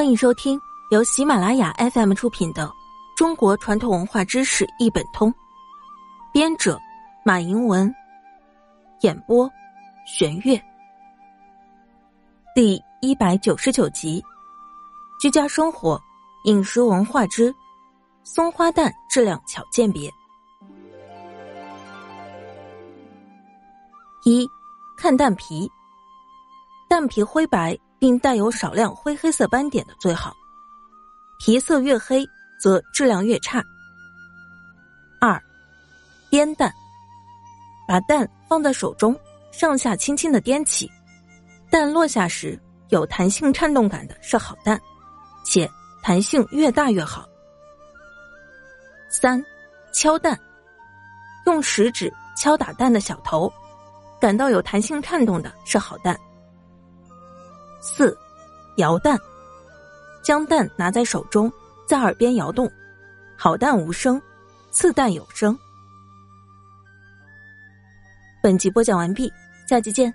欢迎收听由喜马拉雅 FM 出品的《中国传统文化知识一本通》，编者马迎文，演播玄月。第一百九十九集：居家生活饮食文化之松花蛋质量巧鉴别。一看蛋皮，蛋皮灰白。并带有少量灰黑色斑点的最好，皮色越黑则质量越差。二，颠蛋，把蛋放在手中，上下轻轻的颠起，蛋落下时有弹性颤动感的是好蛋，且弹性越大越好。三，敲蛋，用食指敲打蛋的小头，感到有弹性颤动的是好蛋。四，摇蛋，将蛋拿在手中，在耳边摇动，好蛋无声，次蛋有声。本集播讲完毕，下集见。